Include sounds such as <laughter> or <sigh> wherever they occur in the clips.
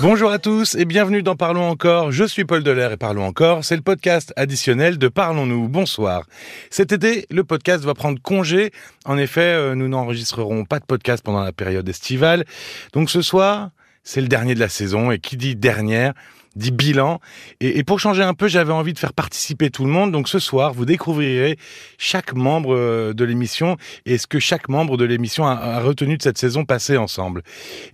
Bonjour à tous et bienvenue dans Parlons encore. Je suis Paul Delair et Parlons encore, c'est le podcast additionnel de Parlons-nous. Bonsoir. Cet été, le podcast va prendre congé. En effet, euh, nous n'enregistrerons pas de podcast pendant la période estivale. Donc ce soir, c'est le dernier de la saison et qui dit dernière dit bilan. Et, et pour changer un peu, j'avais envie de faire participer tout le monde. Donc ce soir, vous découvrirez chaque membre euh, de l'émission et ce que chaque membre de l'émission a, a retenu de cette saison passée ensemble.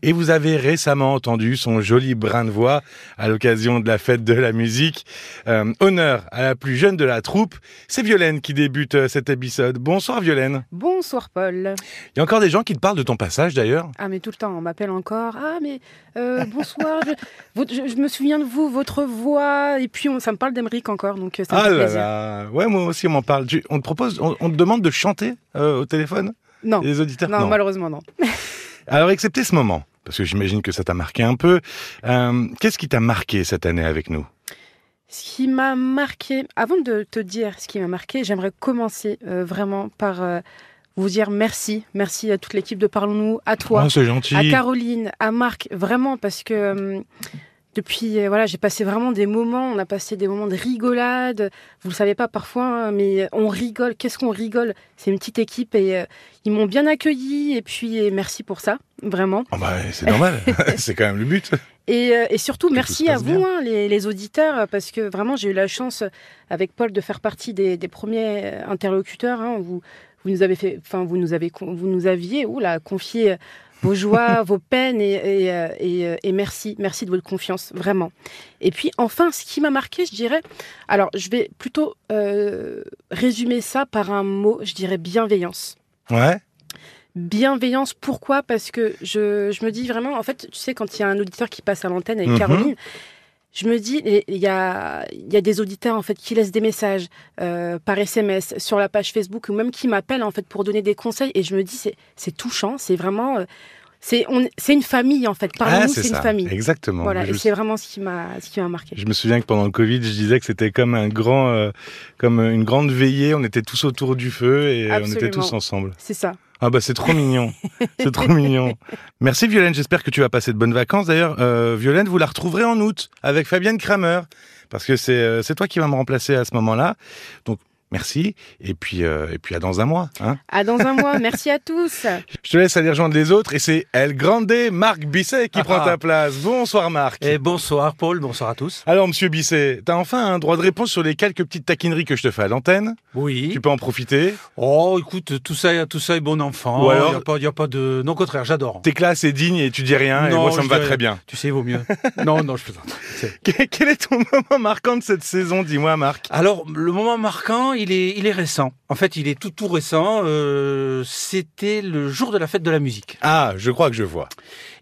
Et vous avez récemment entendu son joli brin de voix à l'occasion de la fête de la musique. Euh, honneur à la plus jeune de la troupe, c'est Violaine qui débute euh, cet épisode. Bonsoir Violaine. Bonsoir Paul. Il y a encore des gens qui te parlent de ton passage d'ailleurs. Ah mais tout le temps, on m'appelle encore. Ah mais euh, bonsoir, je, votre- je- je me souviens de vous, votre voix. Et puis on, ça me parle d'Emeric encore, donc euh, ça me Ah fait là plaisir. là. Ouais, moi aussi on m'en parle. On te propose, on, on te demande de chanter euh, au téléphone? Non, Les auditeurs non, malheureusement non. <laughs> Alors, excepté ce moment, parce que j'imagine que ça t'a marqué un peu, euh, qu'est-ce qui t'a marqué cette année avec nous? Ce qui m'a marqué, avant de te dire ce qui m'a marqué, j'aimerais commencer euh, vraiment par euh, vous dire merci. Merci à toute l'équipe de Parlons-nous, à toi, Oh, à Caroline, à Marc, vraiment parce que euh, depuis, euh, voilà, j'ai passé vraiment des moments, on a passé des moments de rigolade. Vous le savez pas parfois, hein, mais on rigole. Qu'est-ce qu'on rigole? C'est une petite équipe et euh, ils m'ont bien accueilli et puis merci pour ça, vraiment. Oh, bah, c'est normal, <laughs> <laughs> c'est quand même le but. Et, euh, et surtout, tout merci à vous, hein, les, les auditeurs, parce que vraiment, j'ai eu la chance, avec Paul, de faire partie des, des premiers interlocuteurs. hein. vous, vous nous avez fait, enfin, vous nous avez, vous nous aviez, oula, confié vos joies, vos peines, et, et, euh, et, euh, et merci, merci de votre confiance, vraiment. Et puis, enfin, ce qui m'a marqué, je dirais, alors, je vais plutôt euh, résumer ça par un mot, je dirais bienveillance. Ouais. Bienveillance, pourquoi? Parce que je, je me dis vraiment, en fait, tu sais, quand il y a un auditeur qui passe à l'antenne avec Mhm. Caroline, je me dis, il y a, y a des auditeurs en fait qui laissent des messages euh, par SMS sur la page Facebook ou même qui m'appellent en fait pour donner des conseils. Et je me dis, c'est, touchant, c'est vraiment, euh, c'est, une famille en fait. Parlons-nous, Ah, c'est, une famille. Exactement. Voilà, je, et c'est vraiment ce qui m'a, ce qui m'a marqué. je me souviens que pendant le Covid, je disais que c'était comme un grand, euh, comme une grande veillée. On était tous autour du feu et on était tous ensemble. C'est ça. Ah bah c'est trop mignon, c'est trop mignon. Merci Violaine, j'espère que tu vas passer de bonnes vacances. D'ailleurs, euh, Violaine, vous la retrouverez en août avec Fabienne Kramer, parce que c'est euh, toi qui vas me remplacer à ce moment-là. Donc merci et puis euh, et puis à dans un mois. Hein À dans un mois. Merci à tous. <laughs> Je te laisse aller rejoindre les autres et c'est El Grande Marc Bisset qui prend Ah. ta place. Bonsoir Marc. Et bonsoir Paul, bonsoir à tous. Alors Monsieur Bisset, t'as enfin un droit de réponse sur les quelques petites taquineries que je te fais à l'antenne. Oui. Tu peux en profiter. Oh, écoute, tout ça, tout ça est bon enfant. Ou alors- il y a pas, a de, non au contraire, j'adore. T'es classe et digne et tu dis rien et moi ça me va dirais- très bien. Tu sais, il vaut mieux. non, non, je plaisante. <laughs> <laughs> Quel est ton moment marquant de cette saison Dis-moi Marc? Alors, le moment marquant, il est, il est récent. En fait, il est tout, tout récent. Euh, C'était le jour de la fête de la musique. Ah, je crois que je vois.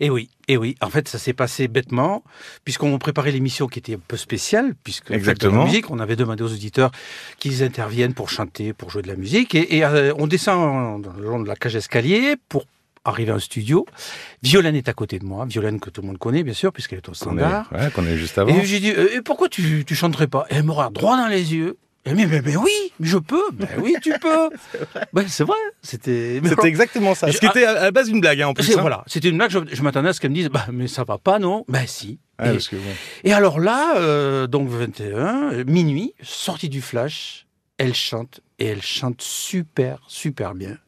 Et oui, et oui. En fait, ça s'est passé bêtement, puisqu'on préparait l'émission qui était un peu spéciale, puisque la fête de Exactement. la musique, on avait demandé aux auditeurs qu'ils interviennent pour chanter, pour jouer de la musique, et, et, euh, on descend dans le long de la cage escalier pour arriver en studio. Violaine est à côté de moi, Violaine que tout le monde connaît, bien sûr, puisqu'elle est au Qu'on standard. est, ouais, qu'on est juste avant. Et j'ai dit, euh, et pourquoi tu, tu chanterais pas? Et Elle me regarde droit dans les yeux. Elle me dit, mais, mais oui, je peux. Ben oui, tu peux. <laughs> Ben, c'est vrai. C'était. mais C'était exactement ça. Ce qui était à la base une blague, hein, en plus. hein. Voilà, c'était une blague. Je, je m'attendais à ce qu'elle me dise, bah, mais ça va pas, non Ben si. Et, parce que bon. et alors là, euh, donc 21, euh, minuit, sortie du flash, elle chante et elle chante super, super bien.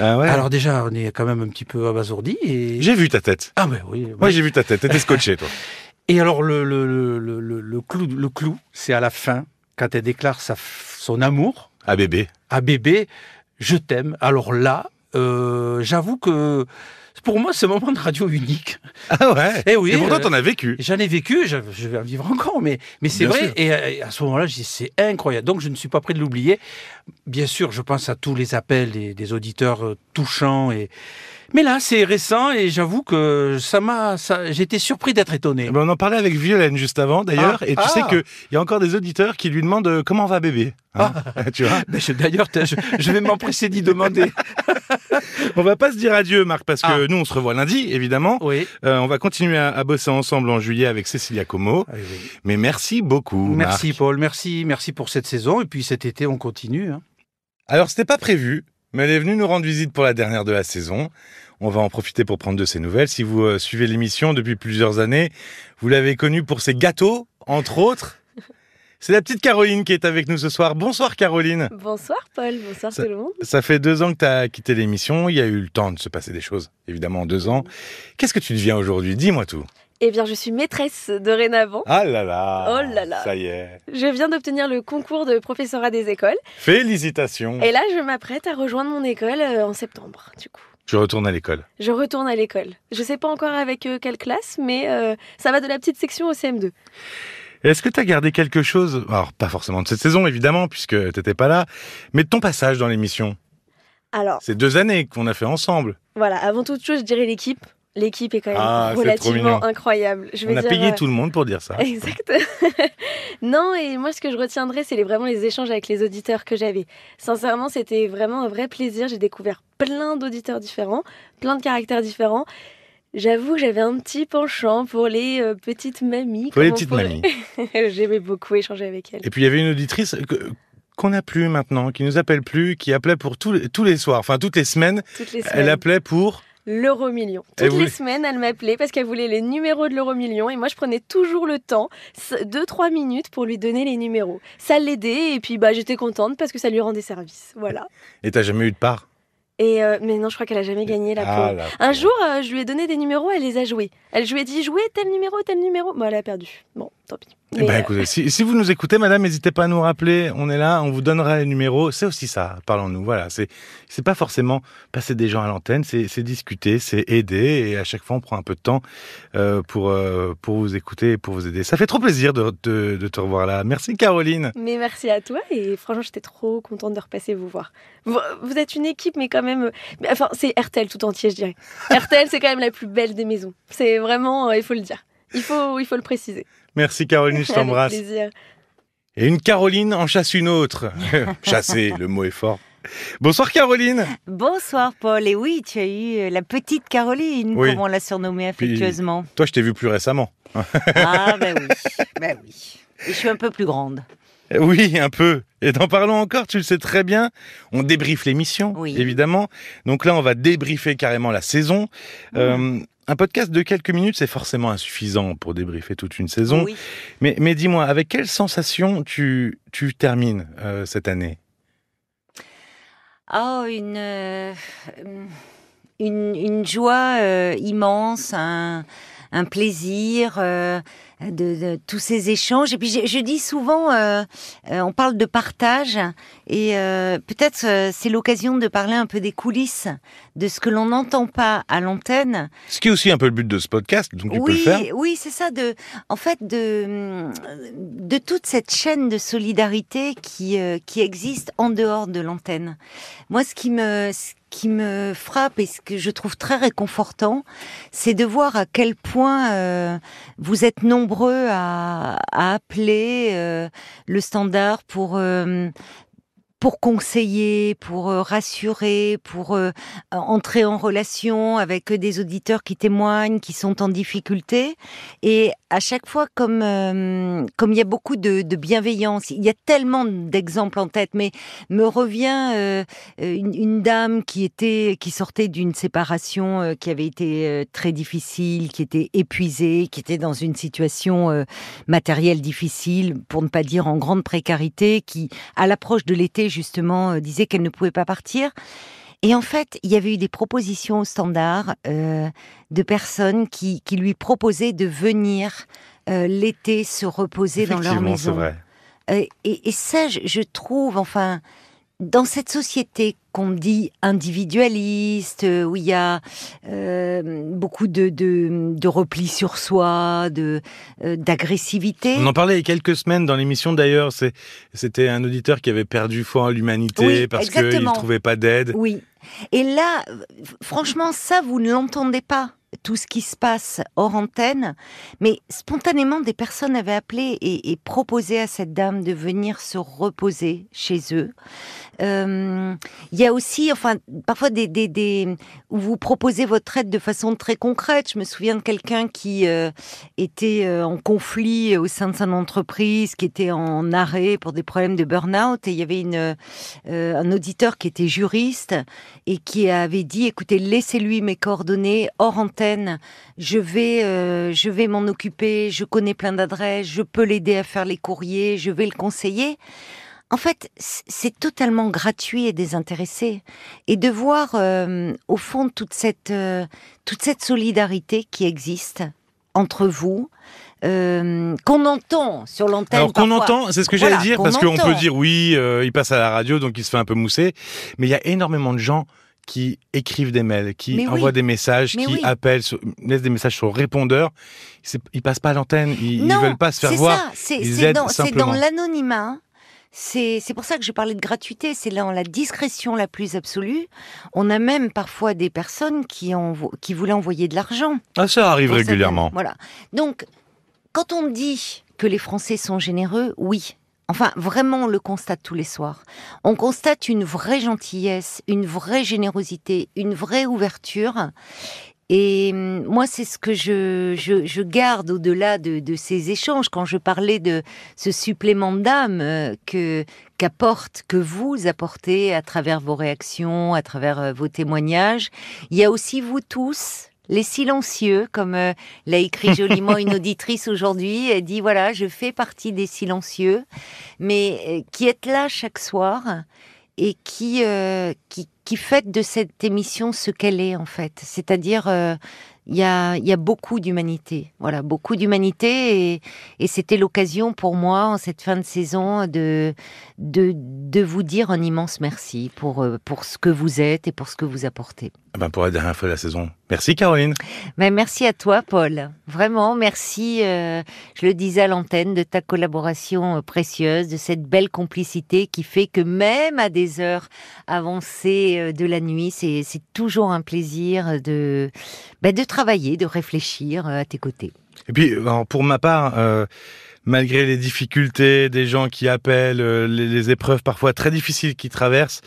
Ah ouais. Alors déjà, on est quand même un petit peu abasourdi et j'ai vu ta tête. ah ben oui. Moi, j'ai vu ta tête. T'étais scotché, toi. <laughs> Et alors le le, le, le, clou, le clou, c'est à la fin quand elle déclare sa, son amour Ah bébé. à bébé, je t'aime. Alors là, euh, j'avoue que pour moi, un moment de radio unique. <laughs> Ah ouais. Eh oui. Et pourtant, euh, t'en as vécu. J'en ai vécu, je, je vais en vivre encore, mais, mais c'est vrai. sûr. Et, euh, et à ce moment-là, je dis, c'est incroyable. Donc, je ne suis pas prêt de l'oublier. Bien sûr, je pense à tous les appels des, des auditeurs euh, touchants. Et... Mais là, c'est récent et j'avoue que ça m'a, été surpris d'être étonné. Eh ben, on en parlait avec Violaine juste avant, d'ailleurs. Ah. et tu Ah. sais qu'il y a encore des auditeurs qui lui demandent euh, comment va bébé. Hein <laughs> tu vois Ben, D'ailleurs, je, je vais m'empresser d'y demander. <laughs> On va pas se dire adieu, Marc, parce que Ah. nous, on se revoit lundi, évidemment. Oui. Euh, on va continuer à, à bosser ensemble en juillet avec Cécilia Como. Ah oui, oui. Mais merci beaucoup. Merci Marc. Paul, merci, merci pour cette saison. Et puis cet été, on continue. hein. Alors, c'était pas prévu, mais elle est venue nous rendre visite pour la dernière de la saison. On va en profiter pour prendre de ses nouvelles. Si vous euh, suivez l'émission depuis plusieurs années, vous l'avez connue pour ses gâteaux, entre autres. C'est la petite Caroline qui est avec nous ce soir. Bonsoir Caroline. Bonsoir Paul, bonsoir Ça- tout le monde. Ça fait deux ans que tu as quitté l'émission. Il y a eu le temps de se passer des choses, évidemment, en deux ans. Qu'est-ce que tu deviens aujourd'hui? Dis-moi tout. Eh bien, je suis maîtresse dorénavant. Ah là là Oh là là. Ça y est. Je viens d'obtenir le concours de professorat des écoles. Félicitations. Et là, je m'apprête à rejoindre mon école euh, en septembre, du coup. Tu retournes à l'école. Je retourne à l'école. Je sais pas encore avec euh, quelle classe, mais euh, ça va de la petite section au CM2. Est-ce que tu as gardé quelque chose Alors, pas forcément de cette saison, évidemment, puisque t'étais pas là, mais de ton passage dans l'émission? Alors, C'est deux années qu'on a fait ensemble. voilà, avant toute chose, je dirais l'équipe. L'équipe est quand même Ah, relativement incroyable. Je On a dire, payé euh, tout le monde pour dire ça. <laughs> Exact. <laughs> non, et moi, ce que je retiendrai, c'est vraiment les échanges avec les auditeurs que j'avais. Sincèrement, c'était vraiment un vrai plaisir. J'ai découvert plein d'auditeurs différents, plein de caractères différents. J'avoue que j'avais un petit penchant pour les euh, petites mamies. Pour les petites mamies. <laughs> J'aimais beaucoup échanger avec elles. Et puis il y avait une auditrice que- qu'on n'a plus maintenant, qui nous appelle plus, qui appelait pour tous les, tous les soirs, enfin toutes les semaines. Toutes les Elle semaines. appelait pour. L'euro million. Et Toutes vous- les semaines, elle m'appelait parce qu'elle voulait les numéros de l'euro million et moi je prenais toujours le temps, 2-3 minutes pour lui donner les numéros. Ça l'aidait et puis bah j'étais contente parce que ça lui rendait service. Voilà. Et t'as jamais eu de part? Et euh, mais non, je crois qu'elle a jamais gagné la Ah, la Un jour, euh, je lui ai donné des numéros, elle les a joués. Elle ai dit jouer tel numéro, tel numéro. Bon, elle a perdu. Bon, tant pis. Eh Mais, ben, euh, écoutez, <laughs> si, si vous nous écoutez, madame, n'hésitez pas à nous rappeler. On est là, on vous donnera les numéros. C'est aussi ça, parlons-nous. Voilà, c'est pas forcément passer des gens à l'antenne, c'est discuter, c'est aider. Et à chaque fois, on prend un peu de temps euh, pour euh, pour vous écouter et pour vous aider. Ça fait trop plaisir de, de, de te revoir là. Merci, Caroline. mais merci à toi et franchement, j'étais trop contente de repasser vous voir. Vous, vous êtes une équipe, mais quand même. mais Enfin, c'est RTL tout entier, je dirais. <laughs> RTL, c'est quand même la plus belle des maisons. C'est vraiment, euh, il faut le dire. Il faut, il faut le préciser. Merci, Caroline, je <laughs> t'embrasse. Et une Caroline en chasse une autre. <laughs> Chasser, le mot est fort. Bonsoir, Caroline. Bonsoir Paul, et oui, tu as eu euh, la petite Caroline, Oui. comme on l'a surnommée affectueusement. Toi, je t'ai vu plus récemment. Ah <laughs> ben oui, ben oui. Et je suis un peu plus grande. Oui, un peu. Et t'en parlons encore, tu le sais très bien. On débriefe l'émission, Oui. évidemment. Donc là, on va débriefer carrément la saison. Mmh. Euh, un podcast de quelques minutes, c'est forcément insuffisant pour débriefer toute une saison. Oui. Mais, mais dis-moi, avec quelle sensation tu, tu termines euh, cette année? Oh, une, euh, une, une joie euh, immense, un, un plaisir euh, de, de tous ces échanges. Et puis je, je dis souvent, euh, euh, on parle de partage, et peut-être c'est l'occasion de parler un peu des coulisses, de ce que l'on n'entend pas à l'antenne, Ce qui est aussi un peu le but de ce podcast, donc tu peux le oui, faire. oui, c'est ça. De, en fait, de, de toute cette chaîne de solidarité qui, qui existe en dehors de l'antenne. Moi, ce qui me, ce qui me frappe et ce que je trouve très réconfortant, c'est de voir à quel point euh, vous êtes nombreux à, appeler euh, le standard pour euh, pour conseiller, pour euh, rassurer, pour euh, entrer en relation avec des auditeurs qui témoignent, qui sont en difficulté. Et à chaque fois, comme euh, il y a beaucoup de, bienveillance, il y a tellement d'exemples en tête, mais me revient euh, une, une dame qui était qui sortait d'une séparation euh, qui avait été euh, très difficile, qui était épuisée, qui était dans une situation euh, matérielle difficile, pour ne pas dire en grande précarité, qui à l'approche de l'été justement euh, disait qu'elle ne pouvait pas partir. Et en fait, il y avait eu des propositions au standard euh, de personnes qui, qui lui proposaient de venir euh, l'été se reposer dans leur maison. vrai. Et, et ça, je, je trouve, enfin, dans cette société qu'on dit individualiste, euh, où il y a euh, beaucoup de, de, de repli sur soi, de euh, d'agressivité. On en parlait il y a quelques semaines dans l'émission d'ailleurs. C'était un auditeur qui avait perdu foi en l'humanité Oui, parce qu'il ne trouvait pas d'aide. Oui. Et là, franchement, ça, vous ne l'entendez pas tout ce qui se passe hors antenne, mais spontanément, des personnes avaient appelé et, proposé à cette dame de venir se reposer chez eux. Euh, Il y a aussi, enfin, parfois des, des, où vous proposez votre aide de façon très concrète. Je me souviens de quelqu'un qui euh, était euh, en conflit au sein de son entreprise, qui était en arrêt pour des problèmes de burn-out, et il y avait une, un auditeur qui était juriste et qui avait dit "Écoutez, laissez-lui mes coordonnées hors antenne. Je vais, euh, je vais m'en occuper. Je connais plein d'adresses. Je peux l'aider à faire les courriers. Je vais le conseiller." En fait, c'est totalement gratuit et désintéressé. Et de voir, euh, au fond, toute cette, euh, toute cette solidarité qui existe entre vous, euh, qu'on entend sur l'antenne. Alors qu'on entend, c'est ce que Voilà, j'allais dire, parce qu'on peut dire oui, euh, il passe à la radio, donc il se fait un peu mousser, mais il y a énormément de gens qui écrivent des mails, qui Mais oui. envoient des messages, Mais qui oui. appellent, sur- laissent des messages sur répondeur. Ils passent pas à l'antenne, ils, Non, veulent pas se faire voir. c'est dans, dans l'anonymat. C'est pour ça que je parlais de gratuité, c'est dans la discrétion la plus absolue. On a même parfois des personnes qui, envo- qui voulaient envoyer de l'argent. Ah, ça arrive régulièrement. Voilà. Donc, quand on dit que les Français sont généreux, oui. Enfin, vraiment, on le constate tous les soirs. On constate une vraie gentillesse, une vraie générosité, une vraie ouverture. Et hum, moi, c'est ce que je, je, je garde au-delà de, de ces échanges. Quand je parlais de ce supplément d'âme euh, que qu'apporte, que vous apportez à travers vos réactions, à travers euh, vos témoignages, il y a aussi vous tous, les silencieux, comme euh, l'a écrit joliment une <laughs> auditrice aujourd'hui. Elle dit voilà, je fais partie des silencieux, mais euh, qui êtes là chaque soir et qui euh, qui qui faites de cette émission ce qu'elle est en fait. C'est-à-dire euh, il y a, il y a beaucoup d'humanité, voilà, beaucoup d'humanité, et, et c'était l'occasion pour moi en cette fin de saison de, de, de vous dire un immense merci pour, pour ce que vous êtes et pour ce que vous apportez. Ah ben, pour la dernière fois de la saison. Merci Caroline. Ben, merci à toi, Paul. Vraiment, merci, euh, je le disais à l'antenne, de ta collaboration euh, précieuse, de cette belle complicité qui fait que même à des heures avancées euh, de la nuit, c'est toujours un plaisir de, ben, de travailler, de réfléchir à tes côtés. Et puis, pour ma part, euh, malgré les difficultés des gens qui appellent, euh, les, les épreuves parfois très difficiles qu'ils traversent,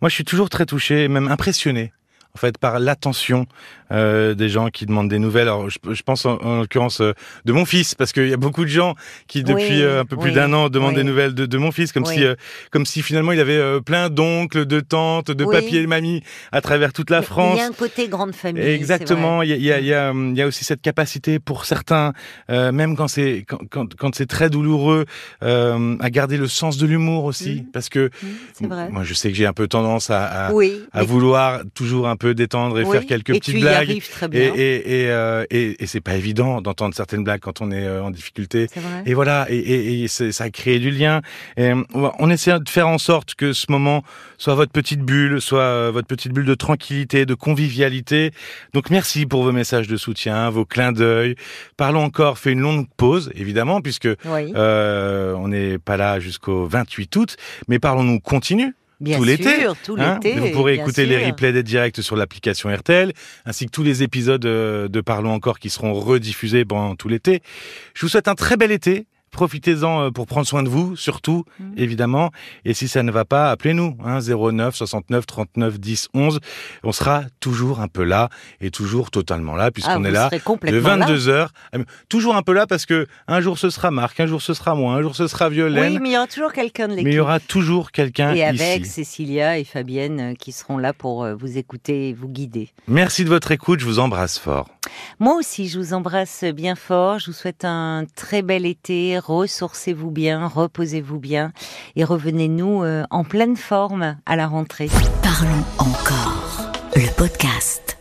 moi, je suis toujours très touché, même impressionné. En fait, par l'attention euh, des gens qui demandent des nouvelles. Alors, je, je pense en, en l'occurrence euh, de mon fils, parce qu'il y a beaucoup de gens qui, depuis Oui, euh, un peu plus oui, d'un an, demandent oui. des nouvelles de, de mon fils, comme si, comme si finalement il avait plein d'oncles, de tantes, de papiers et mamies à travers toute la France. Il y a un côté grande famille. Exactement. Il y a, il y, a, il y, a, il y a aussi cette capacité pour certains, même quand c'est quand, quand, quand c'est très douloureux, à garder le sens de l'humour aussi, Mhm. parce que Mm, moi je sais que j'ai un peu tendance à, à, vouloir toujours un peu détendre et oui, faire quelques et petites tu y blagues. arrives très Et, bien. et, et, euh, et, et c'est pas évident d'entendre certaines blagues quand on est euh, en difficulté. Vrai. Et voilà, et, ça a créé du lien. Et euh, on essaie de faire en sorte que ce moment soit votre petite bulle, soit euh, votre petite bulle de tranquillité, de convivialité. Donc merci pour vos messages de soutien, vos clins d'œil. Parlons encore fait une longue pause, évidemment, puisque Oui. euh, on n'est pas là jusqu'au 28 août, mais parlons-nous continue. Bien tout l'été, tout hein. l'été. Vous pourrez écouter les replays des directs sur l'application RTL, ainsi que tous les épisodes euh, de Parlons encore qui seront rediffusés pendant tout l'été. Je vous souhaite un très bel été. Profitez-en euh, pour prendre soin de vous, surtout, Mhm. évidemment. Et si ça ne va pas, appelez-nous, hein, 09 69 39 10 11. On sera toujours un peu là et toujours totalement là, Ah, puisqu'on vous est là de complètement là. 22 heures. Toujours un peu là parce que un jour ce sera Marc, un jour ce sera moi, un jour ce sera Violaine. Oui, mais il y aura toujours quelqu'un de mais il l'équipe. y aura toujours quelqu'un Et avec ici. Cécilia et Fabienne euh, qui seront là pour euh, vous écouter et vous guider. Merci de votre écoute, je vous embrasse fort. Moi aussi, je vous embrasse bien fort. Je vous souhaite un très bel été. Ressourcez-vous bien, reposez-vous bien et revenez-nous euh, en pleine forme à la rentrée. Parlons encore. Le podcast.